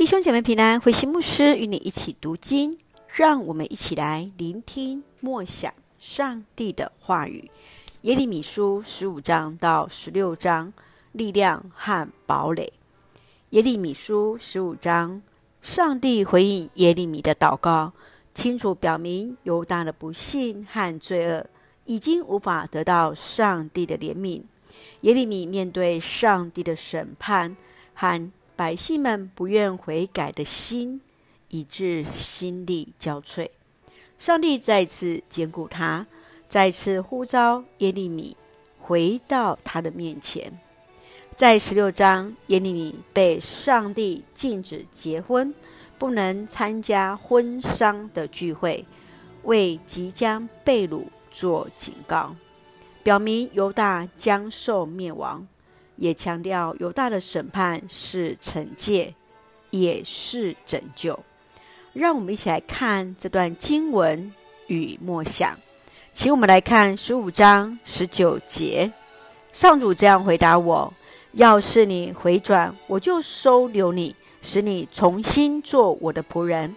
弟兄姐妹平安，慧馨牧师与你一起读经，让我们一起来聆听默想上帝的话语。耶利米书十五章到十六章，力量和堡垒。耶利米书十五章，上帝回应耶利米的祷告，清楚表明犹大的不幸和罪恶已经无法得到上帝的怜悯。耶利米面对上帝的审判和百姓们不愿悔改的心，以致心力交瘁。上帝再次坚固他，再次呼召耶利米回到他的面前。在十六章，耶利米被上帝禁止结婚，不能参加婚丧的聚会，为即将被掳做警告，表明犹大将受灭亡。也强调犹大的审判是惩戒，也是拯救。让我们一起来看这段经文与默想。请我们来看十五章十九节，上主这样回答我：要是你回转，我就收留你，使你重新做我的仆人；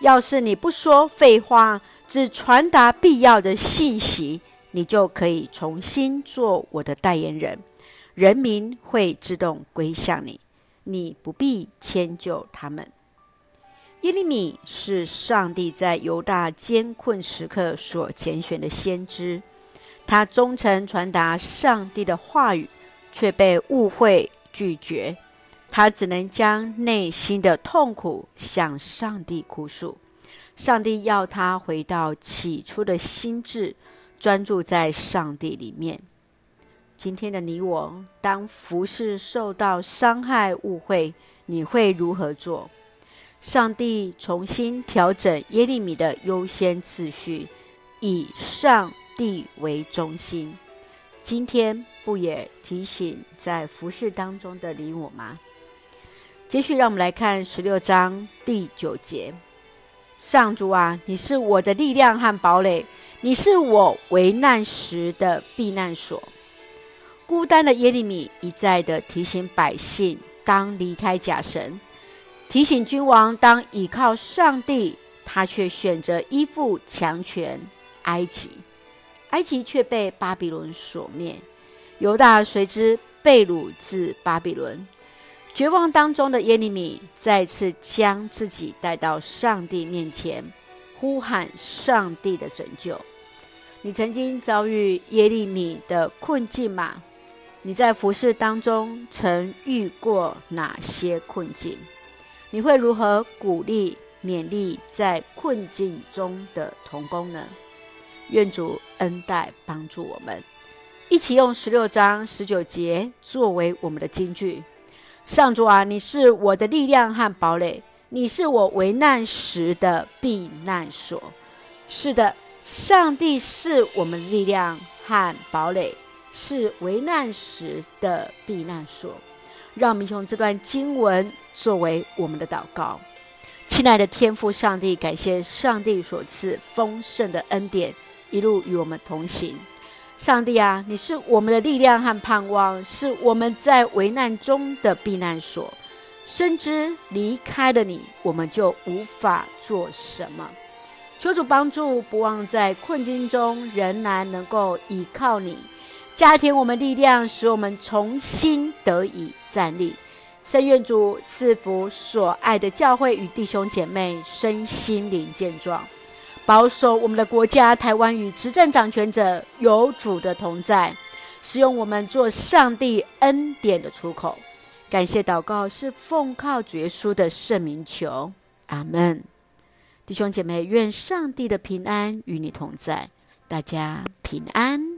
要是你不说废话，只传达必要的信息，你就可以重新做我的代言人。人民会自动归向你，你不必迁就他们。耶利米是上帝在犹大艰困时刻所拣选的先知，他忠诚传达上帝的话语，却被误会拒绝。他只能将内心的痛苦向上帝哭诉。上帝要他回到起初的心志，专注在上帝里面。今天的你我，当服事受到伤害、误会，你会如何做？上帝重新调整耶利米的优先次序，以上帝为中心。今天不也提醒在服事当中的你我吗？继续，让我们来看十六章第九节：上主啊，你是我的力量和堡垒，你是我危难时的避难所。孤单的耶利米一再的提醒百姓当离开假神，提醒君王当倚靠上帝，他却选择依附强权埃及，埃及却被巴比伦所灭，犹大随之被掳至巴比伦。绝望当中的耶利米再次将自己带到上帝面前，呼喊上帝的拯救。你曾经遭遇耶利米的困境吗？你在服侍当中曾遇过哪些困境？你会如何鼓励、勉励在困境中的同工呢？愿主恩待帮助我们，一起用十六章十九节作为我们的金句。上主啊，你是我的力量和堡垒，你是我危难时的避难所。是的，上帝是我们的力量和堡垒。是危难时的避难所，让我们用这段经文作为我们的祷告。亲爱的天父上帝，感谢上帝所赐丰盛的恩典，一路与我们同行。上帝啊，你是我们的力量和盼望，是我们在危难中的避难所。深知离开了你，我们就无法做什么。求主帮助，不忘在困境中仍然能够依靠你。加添我们力量，使我们重新得以站立。圣愿主赐福所爱的教会与弟兄姐妹身心灵健壮，保守我们的国家台湾与执政掌权者有主的同在，使用我们做上帝恩典的出口。感谢祷告是奉靠主耶稣的圣名求，阿门。弟兄姐妹，愿上帝的平安与你同在，大家平安。